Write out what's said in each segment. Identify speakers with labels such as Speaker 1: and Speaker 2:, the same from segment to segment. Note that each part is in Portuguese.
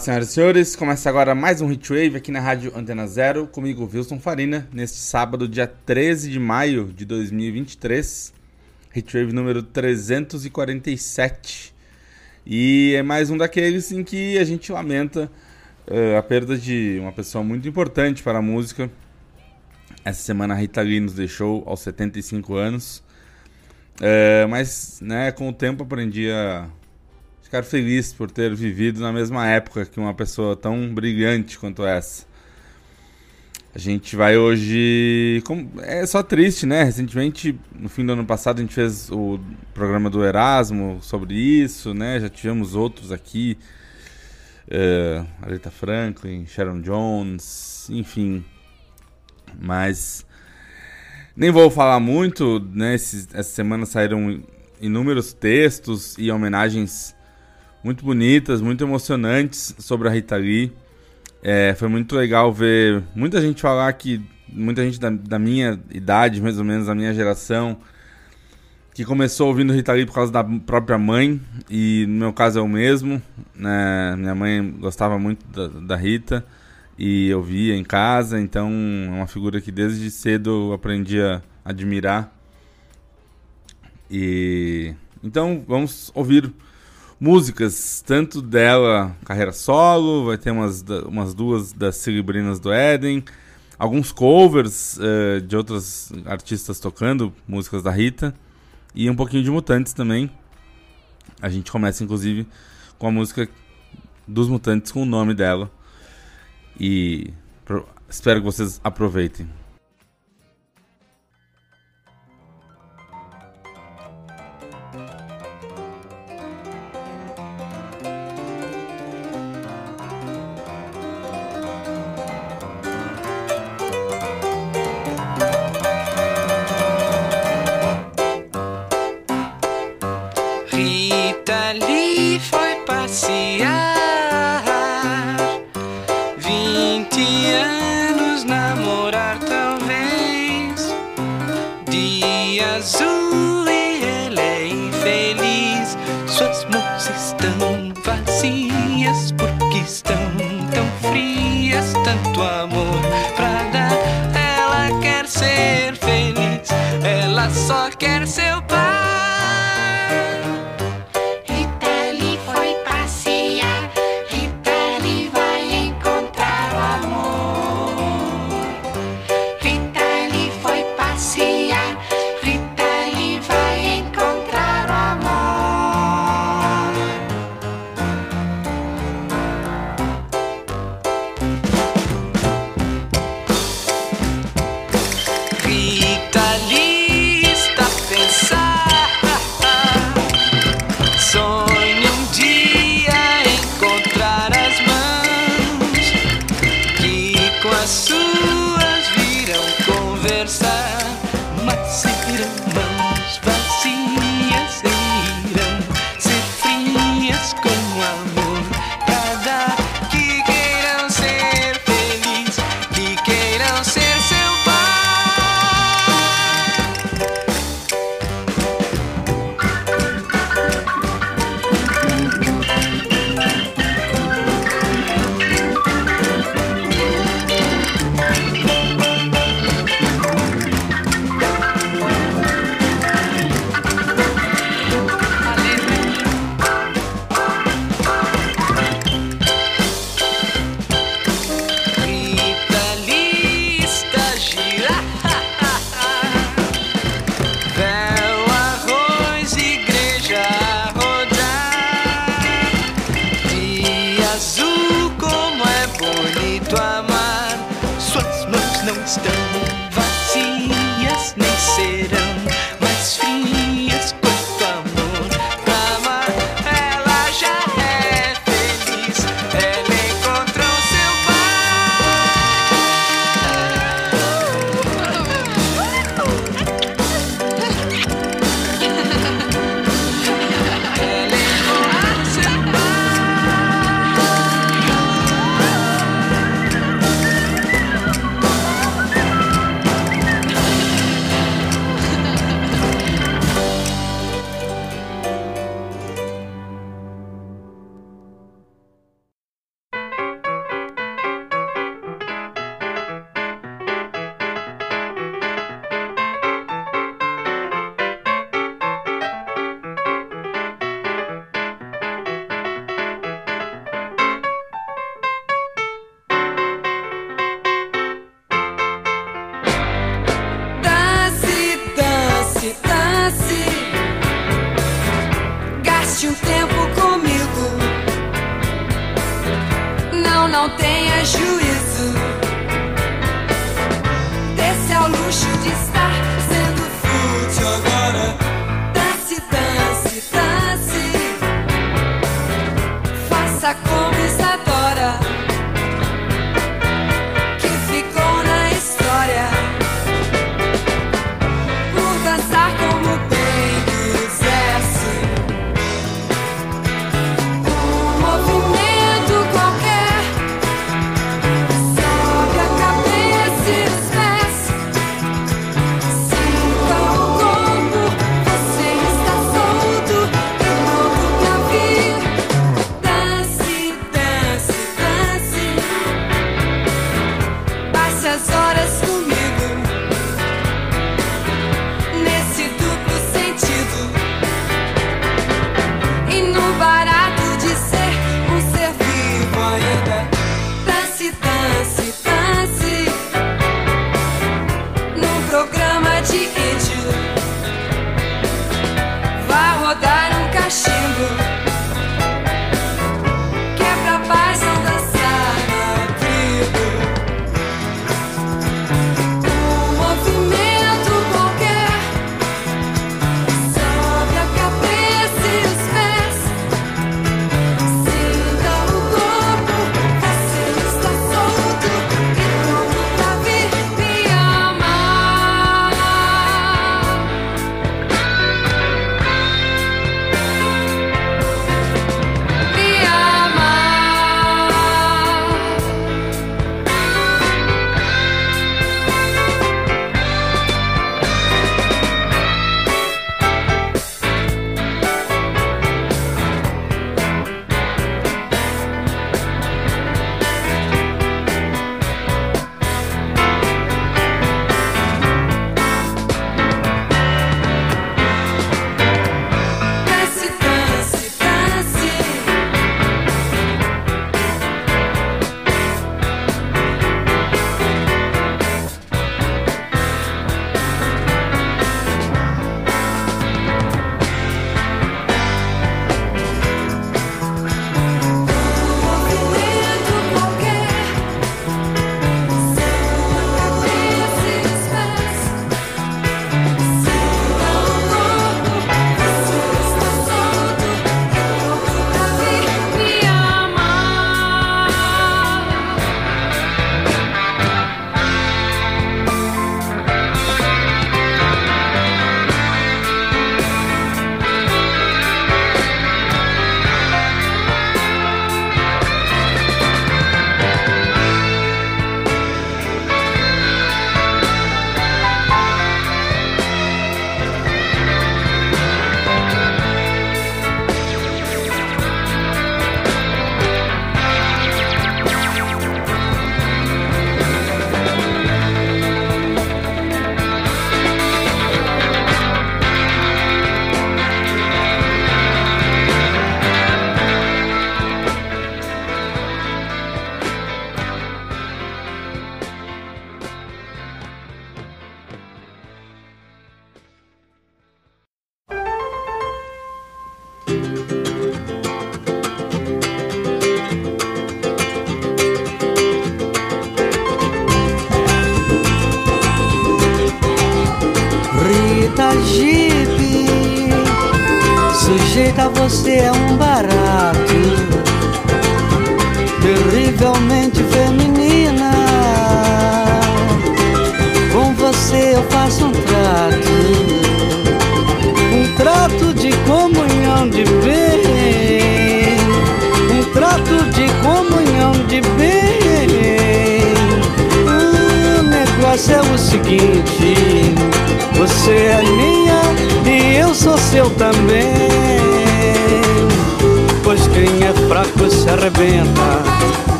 Speaker 1: Senhoras e senhores. Começa agora mais um Hitwave aqui na Rádio Antena Zero, comigo, Wilson Farina, neste sábado, dia 13 de maio de 2023. Hitwave número 347. E é mais um daqueles em que a gente lamenta uh, a perda de uma pessoa muito importante para a música. Essa semana a Rita Lee nos deixou aos 75 anos. Uh, mas, né, com o tempo aprendi a ficar feliz por ter vivido na mesma época que uma pessoa tão brilhante quanto essa. A gente vai hoje. É só triste, né? Recentemente, no fim do ano passado, a gente fez o programa do Erasmo sobre isso, né? Já tivemos outros aqui. Uh, Aretha Franklin, Sharon Jones, enfim. Mas. Nem vou falar muito, né? essa semana saíram inúmeros textos e homenagens muito bonitas, muito emocionantes sobre a Rita Lee. É, foi muito legal ver muita gente falar que, muita gente da, da, minha idade, mais ou menos, da minha geração, que começou ouvindo Rita Lee por causa da própria mãe, e no meu caso é o mesmo. Né? Minha mãe gostava muito da, da Rita e eu via em casa, então é uma figura que desde cedo eu aprendi a admirar. E então vamos ouvir músicas, tanto dela, carreira solo, vai ter umas, umas duas das Celebrinas do Éden, alguns covers uh, de outros artistas tocando músicas da Rita, e um pouquinho de Mutantes também. A gente começa, inclusive, com a música dos Mutantes com o nome dela. E espero que vocês aproveitem.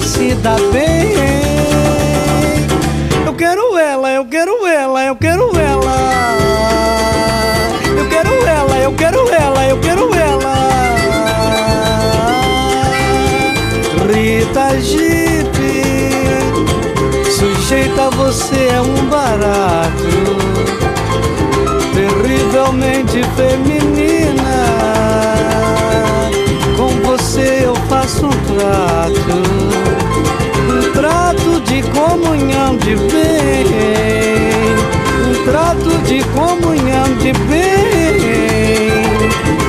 Speaker 2: Se dá bem. Eu quero ela, eu quero ela, eu quero ela. Eu quero ela, eu quero ela, eu quero ela. Rita sujeito sujeita, você é um barato, terrivelmente feminina. Com você eu faço um trato de comunhão de bem, um trato de comunhão de bem.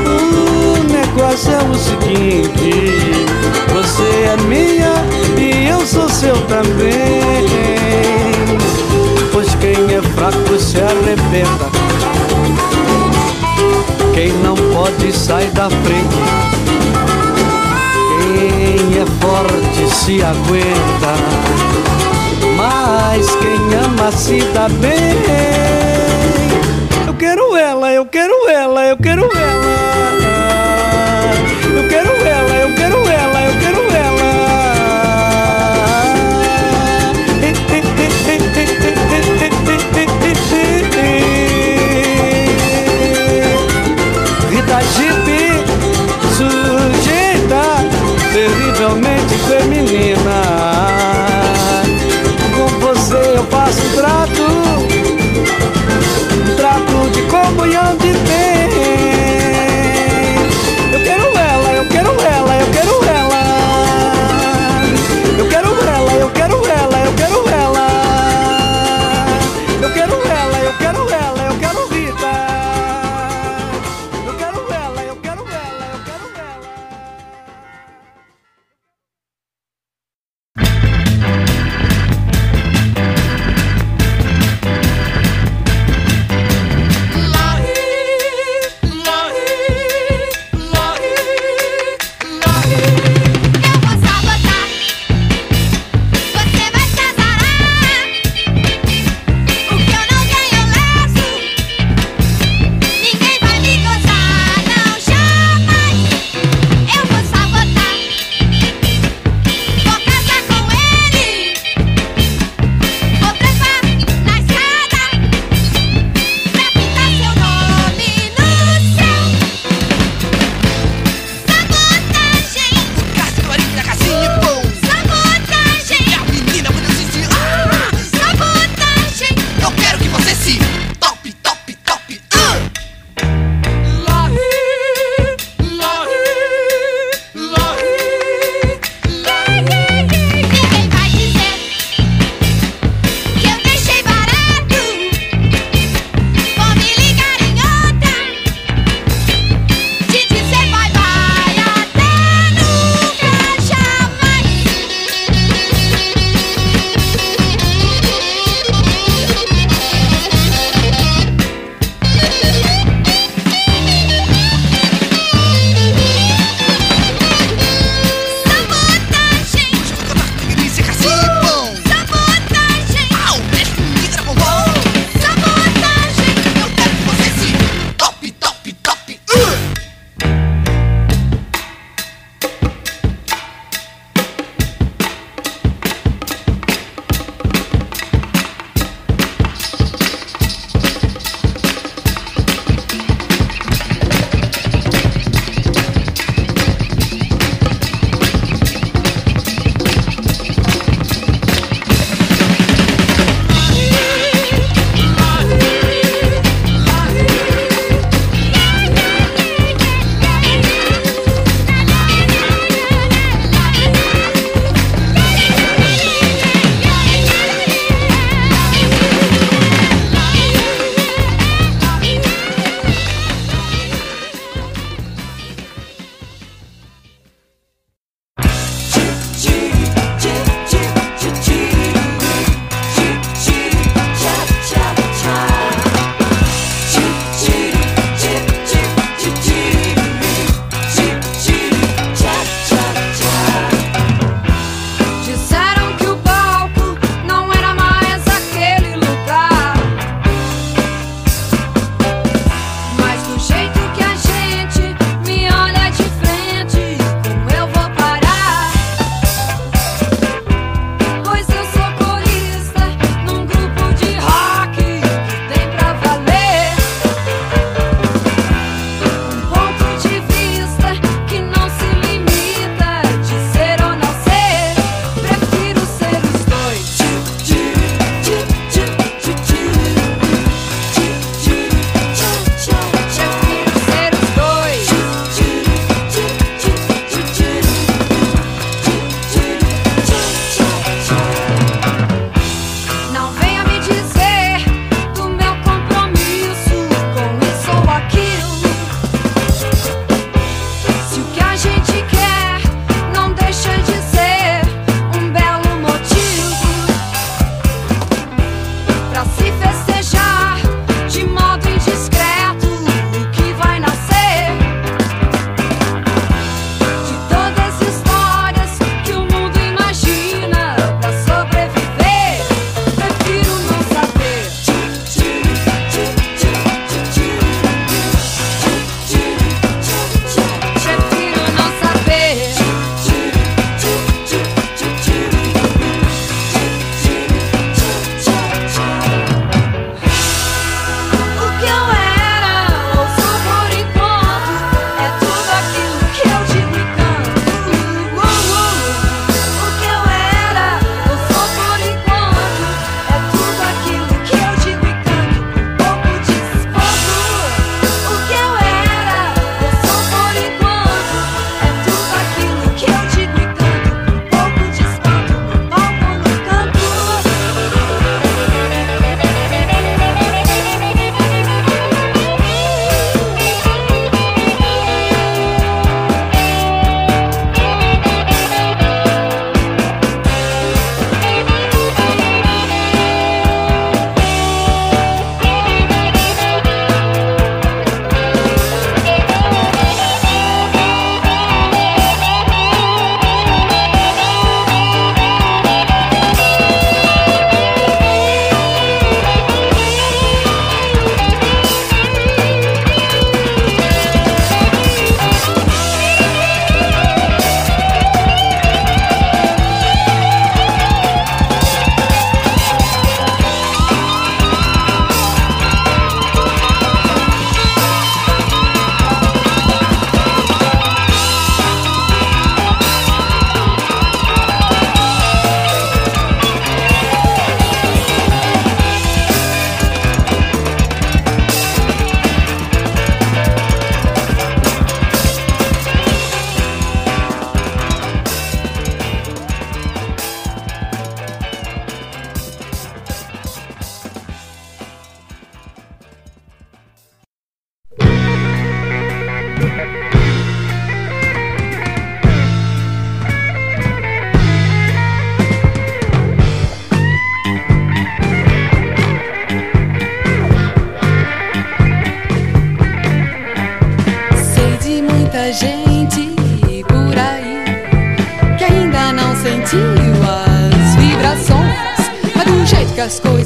Speaker 2: O negócio é o seguinte: você é minha e eu sou seu também. Pois quem é fraco se arrebenta. Quem não pode sai da frente. É forte se aguenta. Mas quem ama se dá bem. Eu quero ela, eu quero ela, eu quero ela.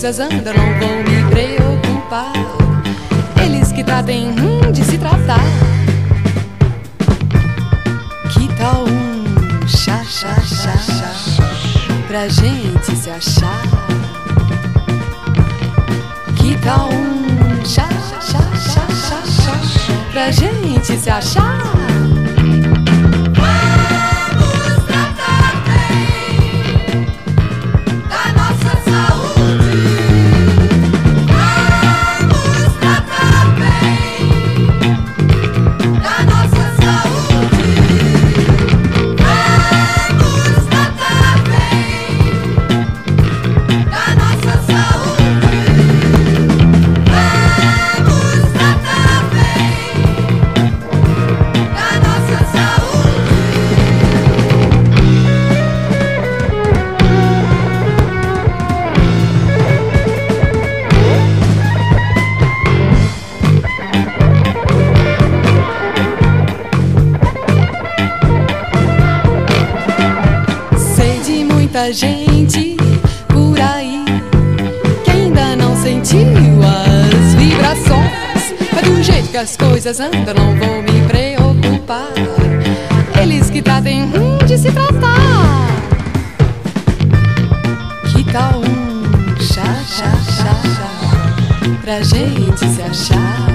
Speaker 3: as andam coisas andam, não vou me preocupar. Eles que trazem um de se tratar. Que tal um chá, chá, chá, chá, pra gente se achar?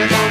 Speaker 3: Thank you.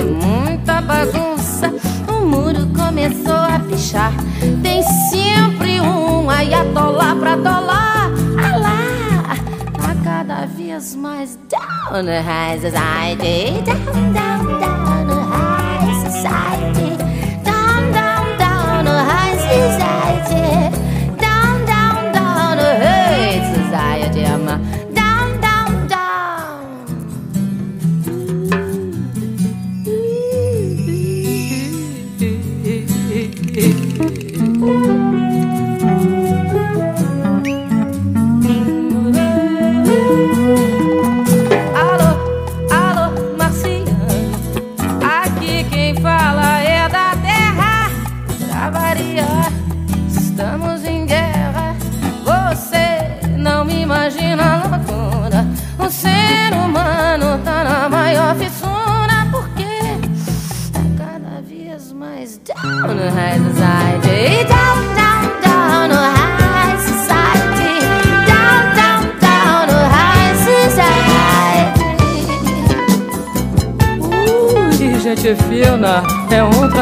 Speaker 3: muita bagunça. O muro começou a pichar. Tem sempre um aí a pra dolar. Alá, tá cada
Speaker 4: vez mais down the high society.
Speaker 5: Down, down, down the high society. Down, down, down the high society. Down, down, down the high society.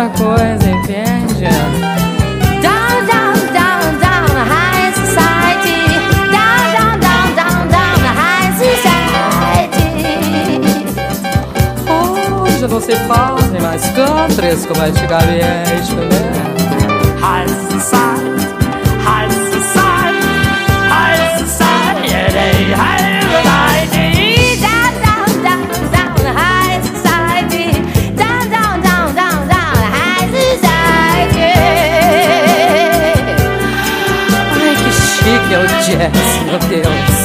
Speaker 5: coisa, entende? Down, down, down, down, high society. Down, down, down, down, down, high society. Hoje você
Speaker 6: fala mais countries como é antigamente, né?
Speaker 5: High society. jazz, meu Deus.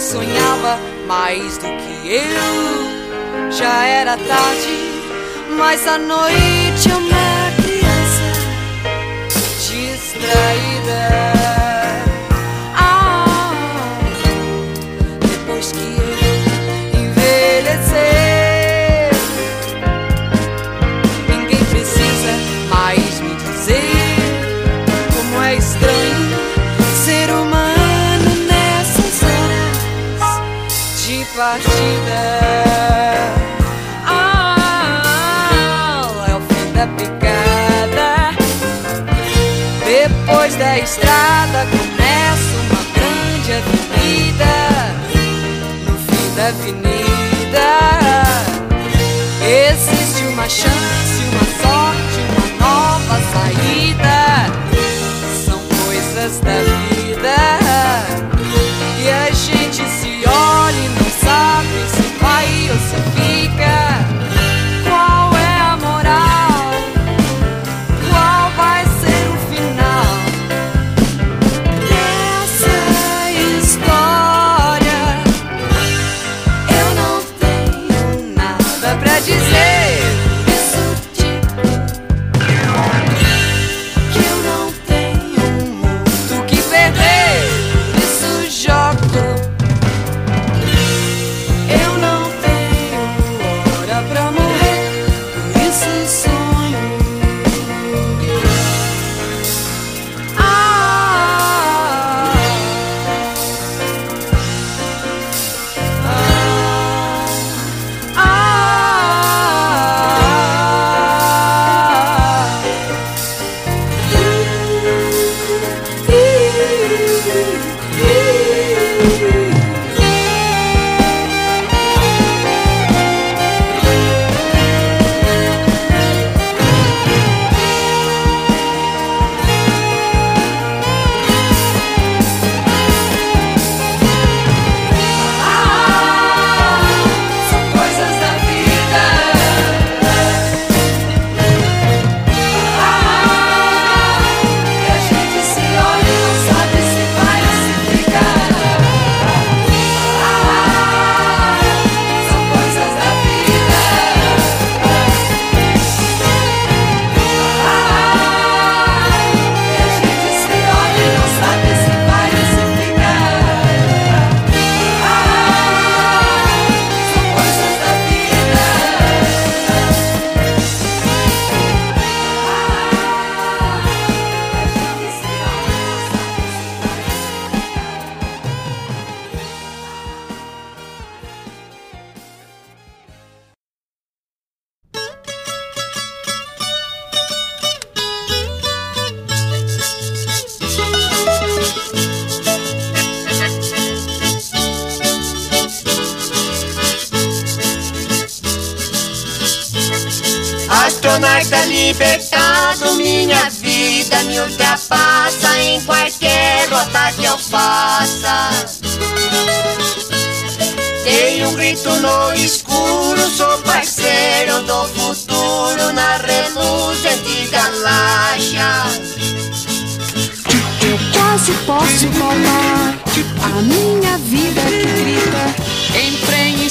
Speaker 5: sonhava mais do que eu. Já era tarde, mas à noite é uma criança distraída.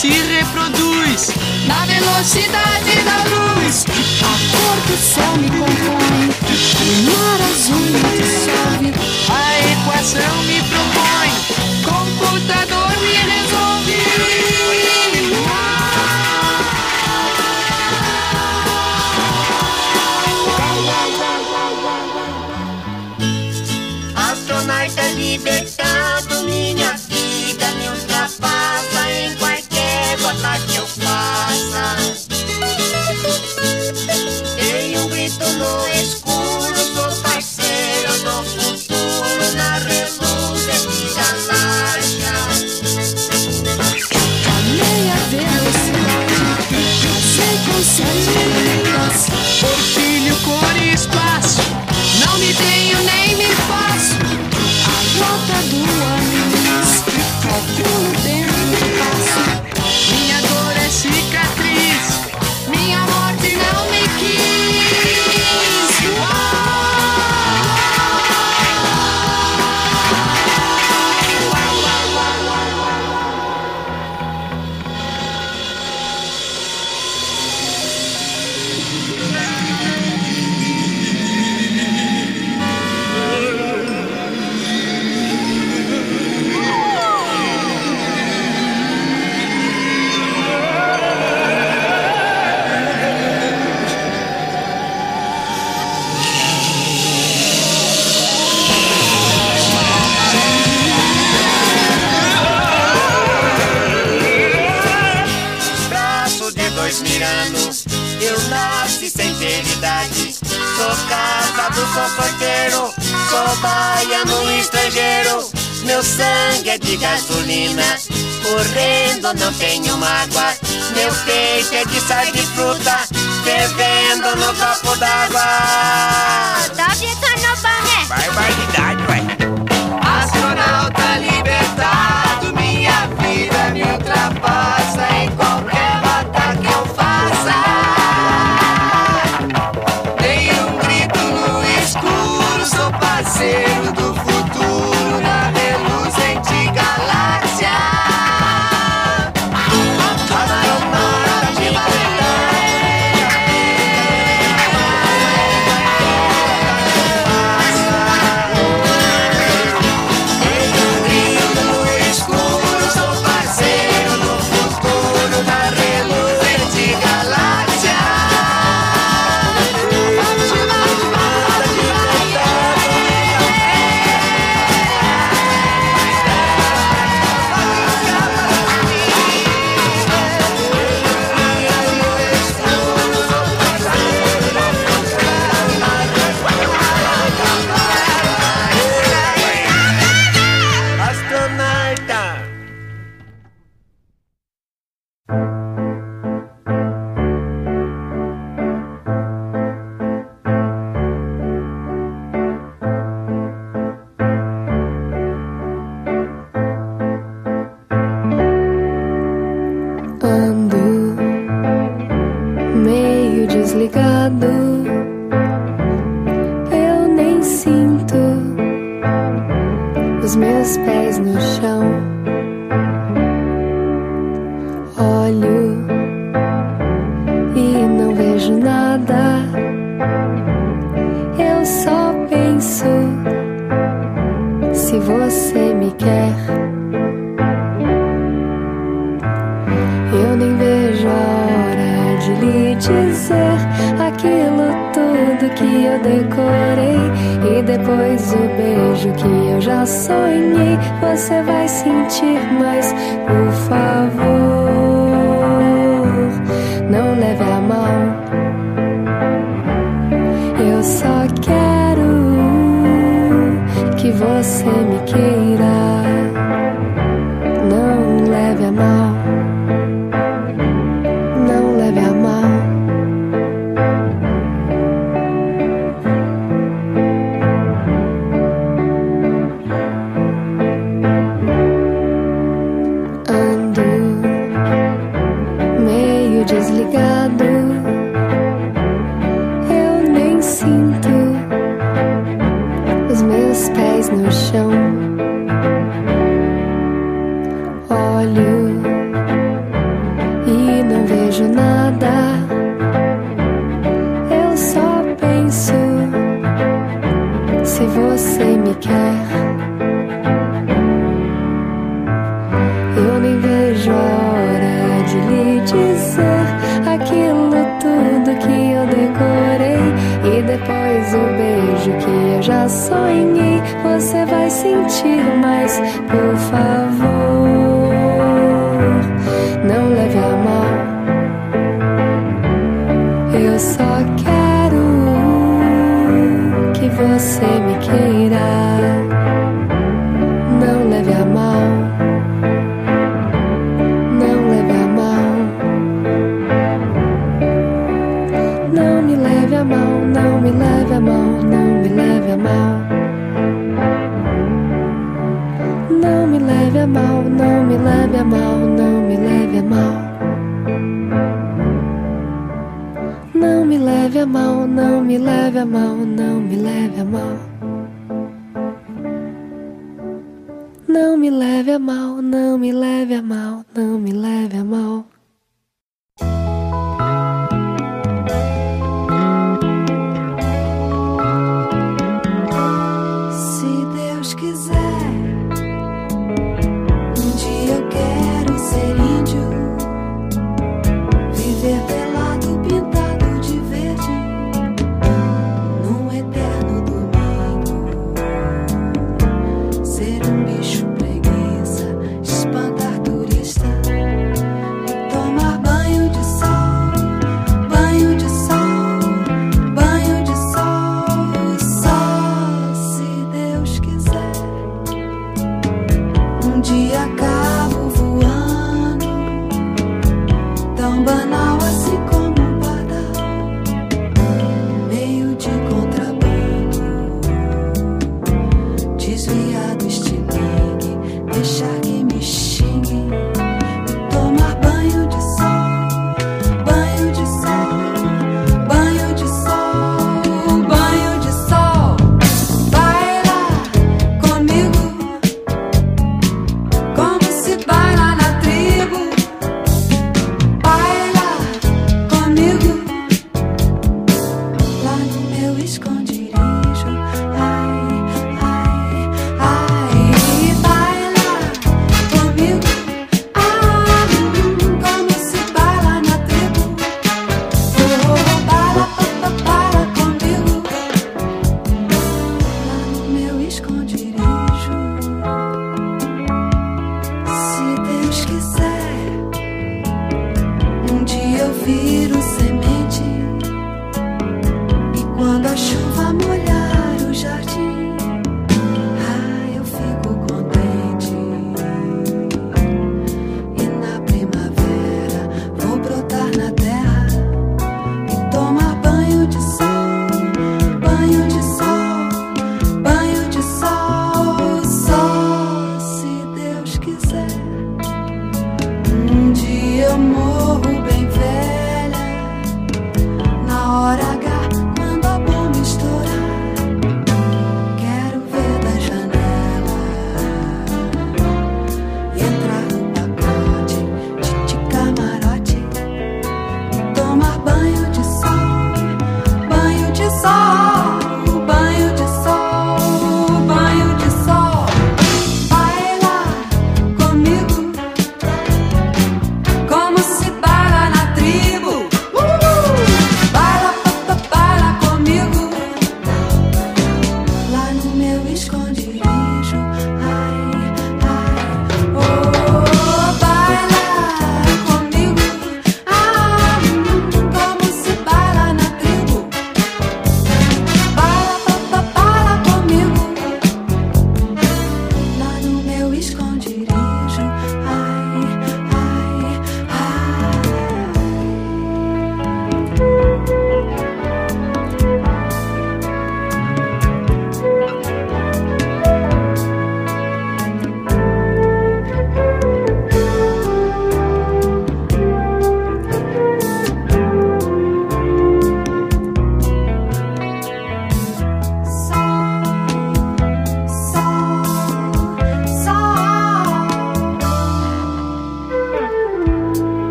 Speaker 5: se
Speaker 7: reproduz
Speaker 8: na velocidade da luz. A cor do céu me compõe, o mar azul me dissolve,
Speaker 7: a equação me
Speaker 9: mágoas. Meu peito é de sal de fruta, fervendo no copo
Speaker 10: da days, no
Speaker 2: show.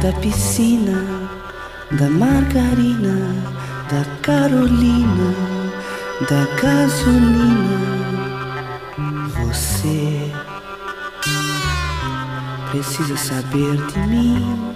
Speaker 2: da piscina, da margarina, da Carolina, da gasolina. Você precisa saber de mim.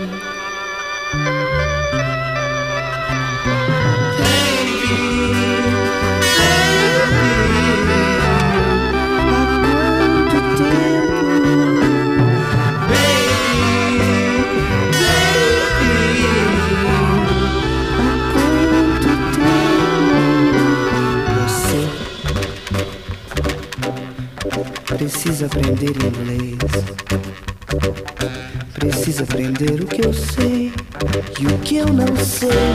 Speaker 2: Preciso aprender inglês. Preciso aprender o que eu sei e o que eu não sei.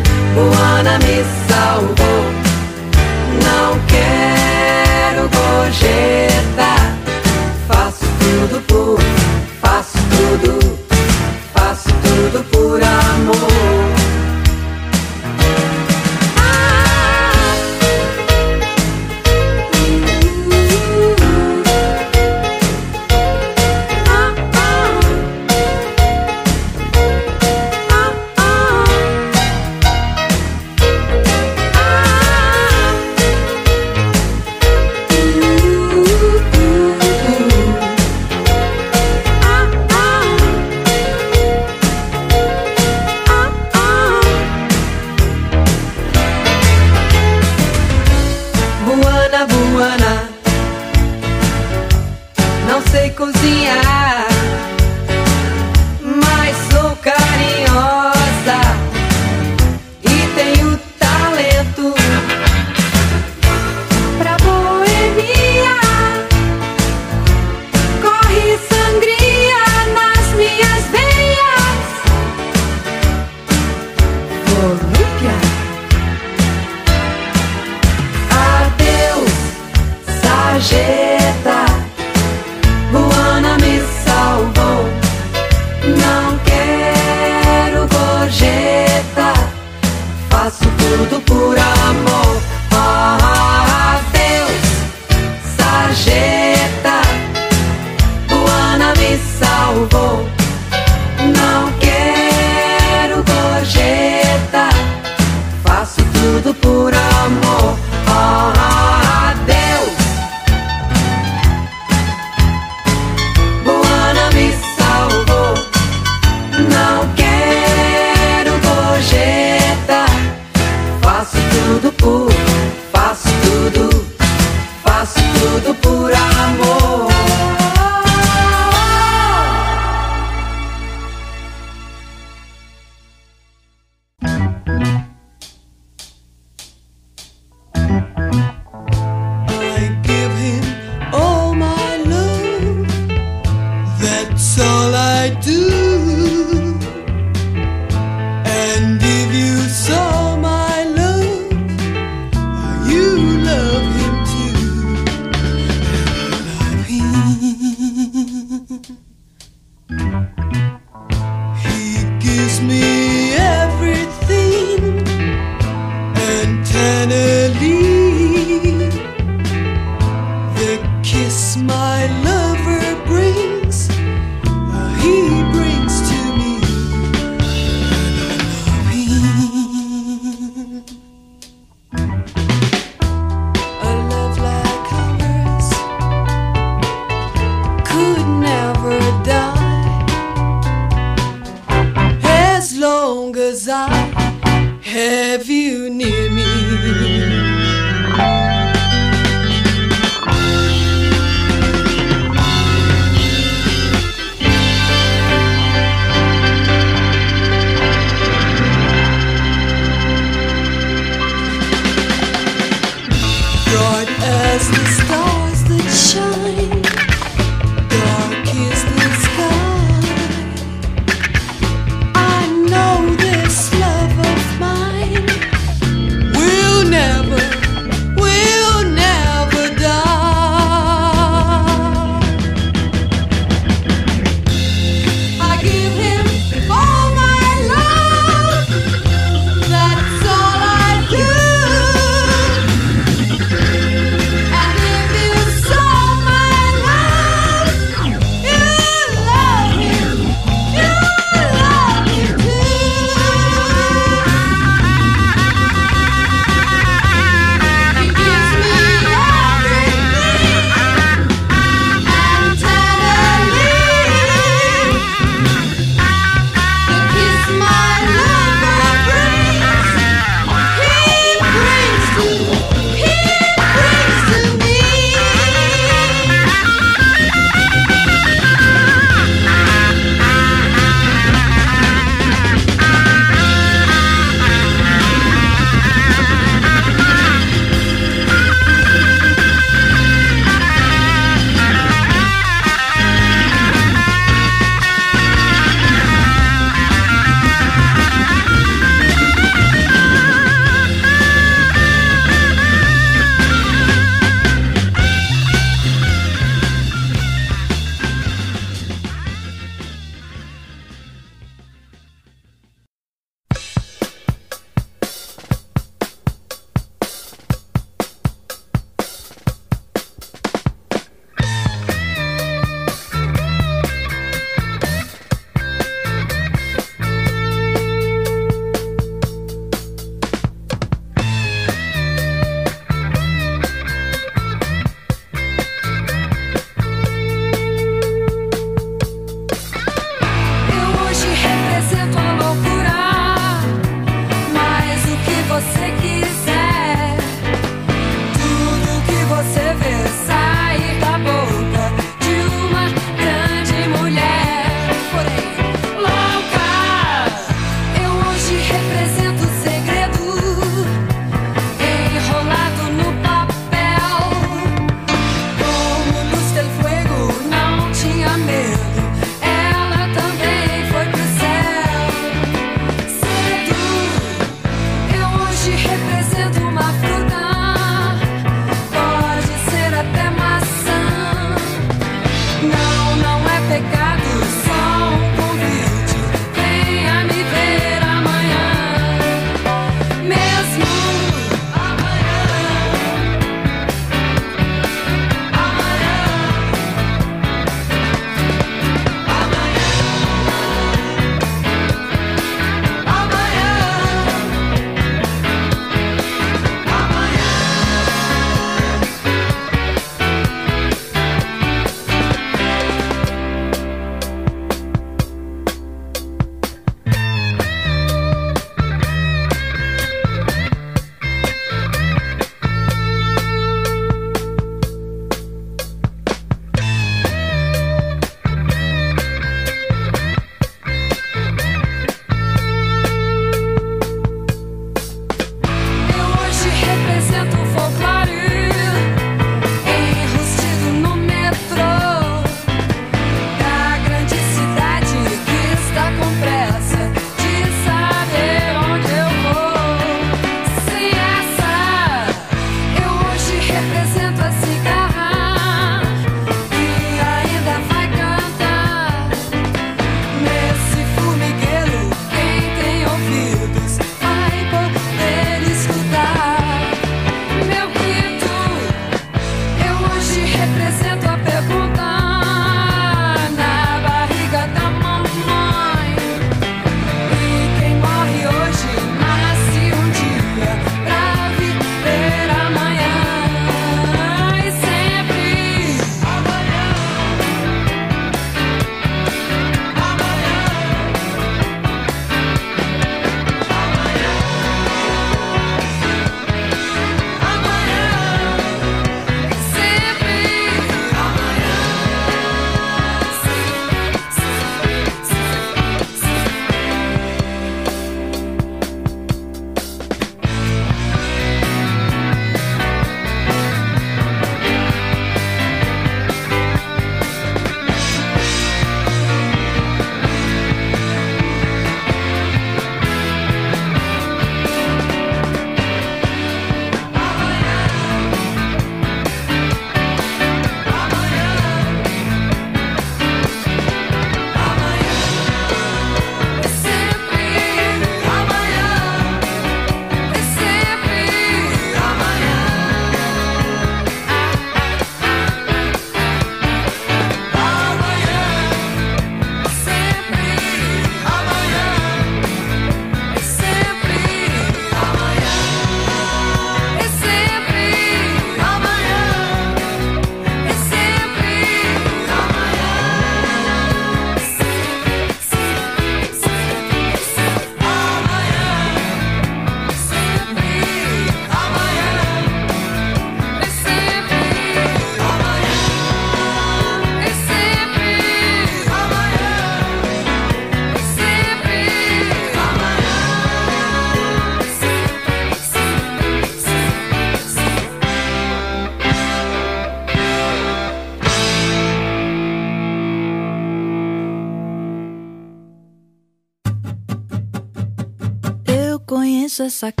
Speaker 2: Conheço essa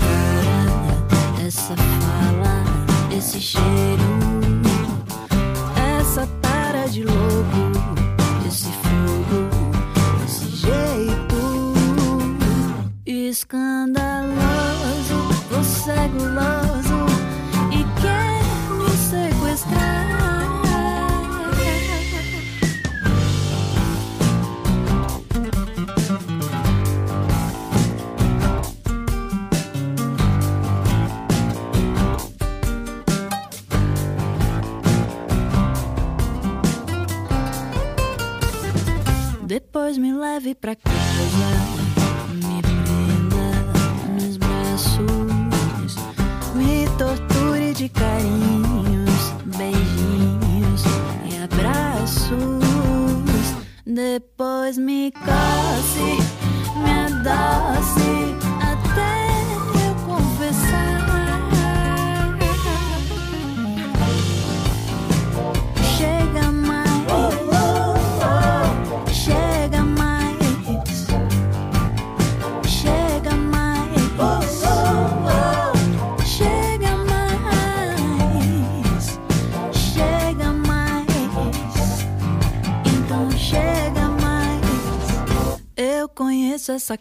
Speaker 2: conheço essa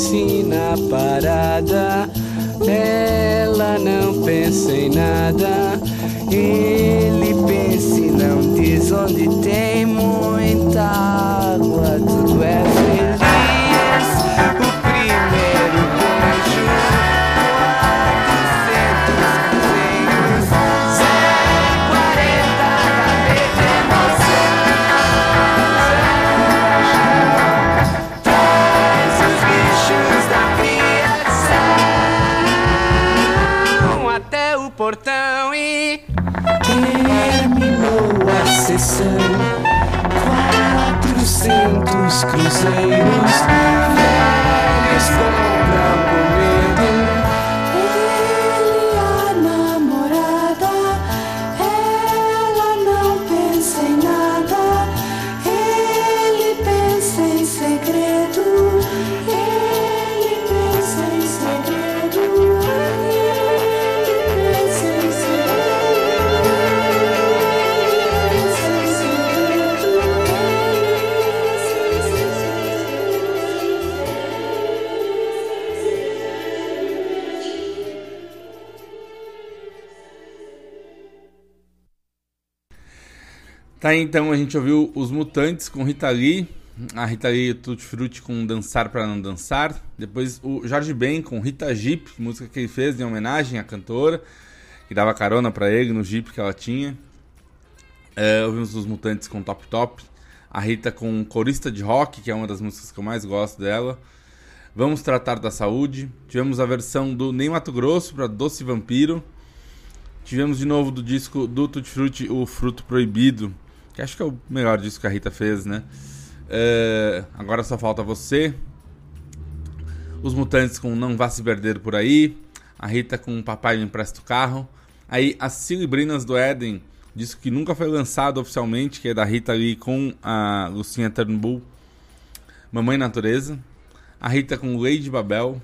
Speaker 11: a
Speaker 12: piscina parada, ela não pensa em nada, ele pensa e não diz onde tem
Speaker 8: crusaders.
Speaker 1: Tá, então a gente ouviu Os Mutantes com Rita Lee, a Rita Lee e Tutti Frutti com Dançar para Não Dançar, depois o Jorge Ben com Rita Jeep, música que ele fez em homenagem à cantora, que dava carona para ele no Jeep que ela tinha. É, ouvimos Os Mutantes com Top Top, a Rita com Corista de Rock, que é uma das músicas que eu mais gosto dela. Vamos Tratar da Saúde, tivemos a versão do Ney Mato Grosso para Doce Vampiro, tivemos de novo do disco do Tutti Frutti, O Fruto Proibido, que acho que é o melhor disco que a Rita fez, né? É, agora só falta você. Os Mutantes com Não Vá Se Perder Por Aí. A Rita com Papai Me Empresta o Carro. Aí as Cilibrinas do Éden, disco que nunca foi lançado oficialmente, que é da Rita ali com a Lucinha Turnbull. Mamãe Natureza. A Rita com Lady Babel.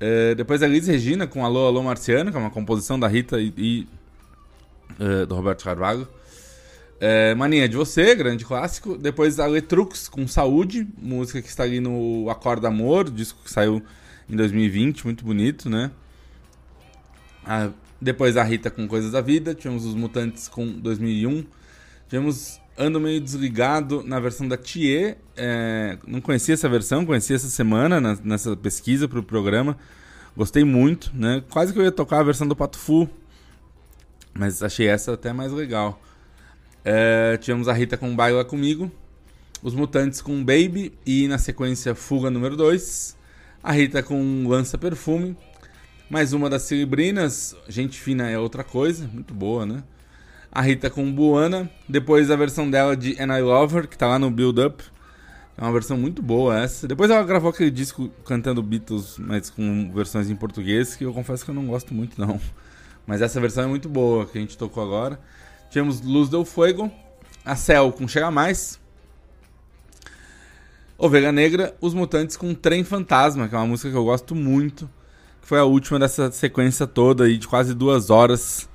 Speaker 1: É, depois a Liz Regina com Alô Alô Marciano, que é uma composição da Rita e, e é, do Roberto Carvalho. É, Mania de Você, grande clássico. Depois a Letrux com Saúde, música que está ali no Acorda Amor, disco que saiu em 2020, muito bonito, né? Ah, depois a Rita com Coisas da Vida, tivemos os Mutantes com 2001. Tivemos Ando Meio Desligado na versão da Thier. É, não conhecia essa versão, conheci essa semana na- nessa pesquisa para o programa. Gostei muito, né? Quase que eu ia tocar a versão do Pato Fu, mas achei essa até mais legal. É, tivemos a Rita com Baila Comigo, os Mutantes com Baby e na sequência Fuga número 2, a Rita com Lança Perfume, mais uma das Cilibrinas, Gente Fina é outra coisa, muito boa, né? A Rita com Buana, depois a versão dela de And I Love Her, que tá lá no Build Up, é uma versão muito boa essa. Depois ela gravou aquele disco cantando Beatles, mas com versões em português, que eu confesso que eu não gosto muito não. Mas essa versão é muito boa, que a gente tocou agora. Tivemos Luz del Fuego, a Cell com Chega Mais, Ovelha Negra, Os Mutantes com Trem Fantasma, que é uma música que eu gosto muito, que foi a última dessa sequência toda aí de quase duas horas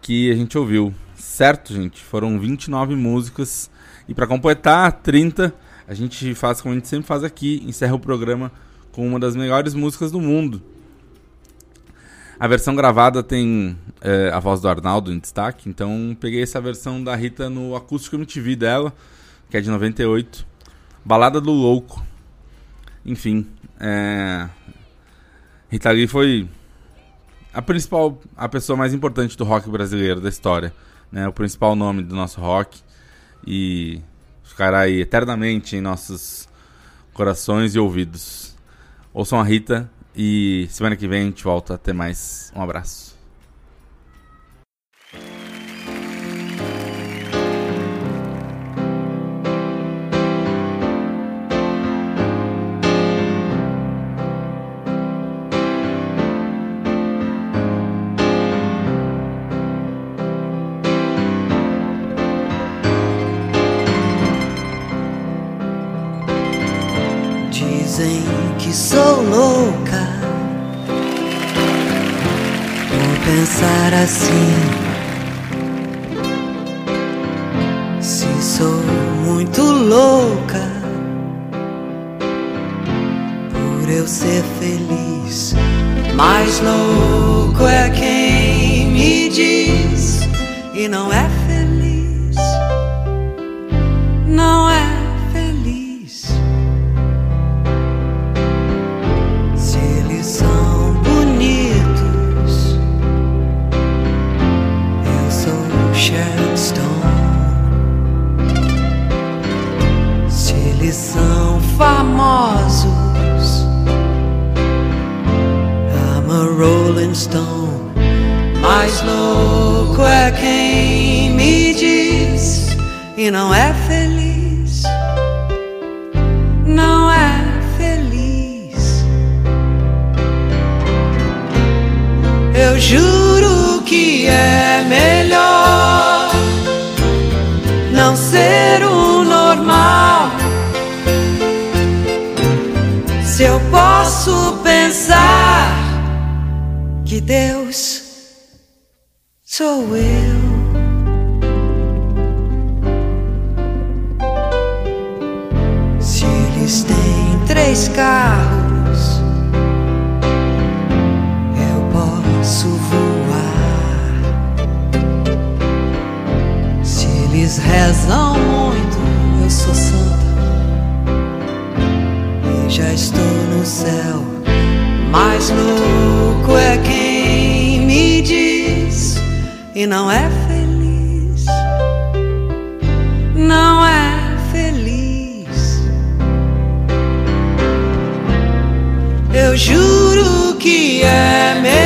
Speaker 1: que a gente ouviu. Certo, gente? Foram 29 músicas e para completar 30, a gente faz como a gente sempre faz aqui, encerra o programa com uma das melhores músicas do mundo. A versão gravada tem é, a voz do Arnaldo em destaque, então peguei essa versão da Rita no Acústico MTV dela, que é de 98. Balada do Louco. Enfim, é... Rita Lee foi a principal, a pessoa mais importante do rock brasileiro da história, né? O principal nome do nosso rock e ficará aí eternamente em nossos corações e ouvidos. Ouçam a Rita e semana que vem a gente volta. Até mais. Um abraço.
Speaker 5: Dizem que sou louca pensar assim. Se sou muito louca por eu ser feliz, mais louco é quem me diz e não é Stone. Mais louco é quem me diz e não é feliz. Não é feliz. Eu juro que é melhor não ser o normal. Se eu posso Deus sou eu. Se eles têm três carros, eu posso voar. Se eles rezam muito, eu sou santa e já estou no céu. Mais louco é quem e não é feliz. Não é feliz. Eu juro que é melhor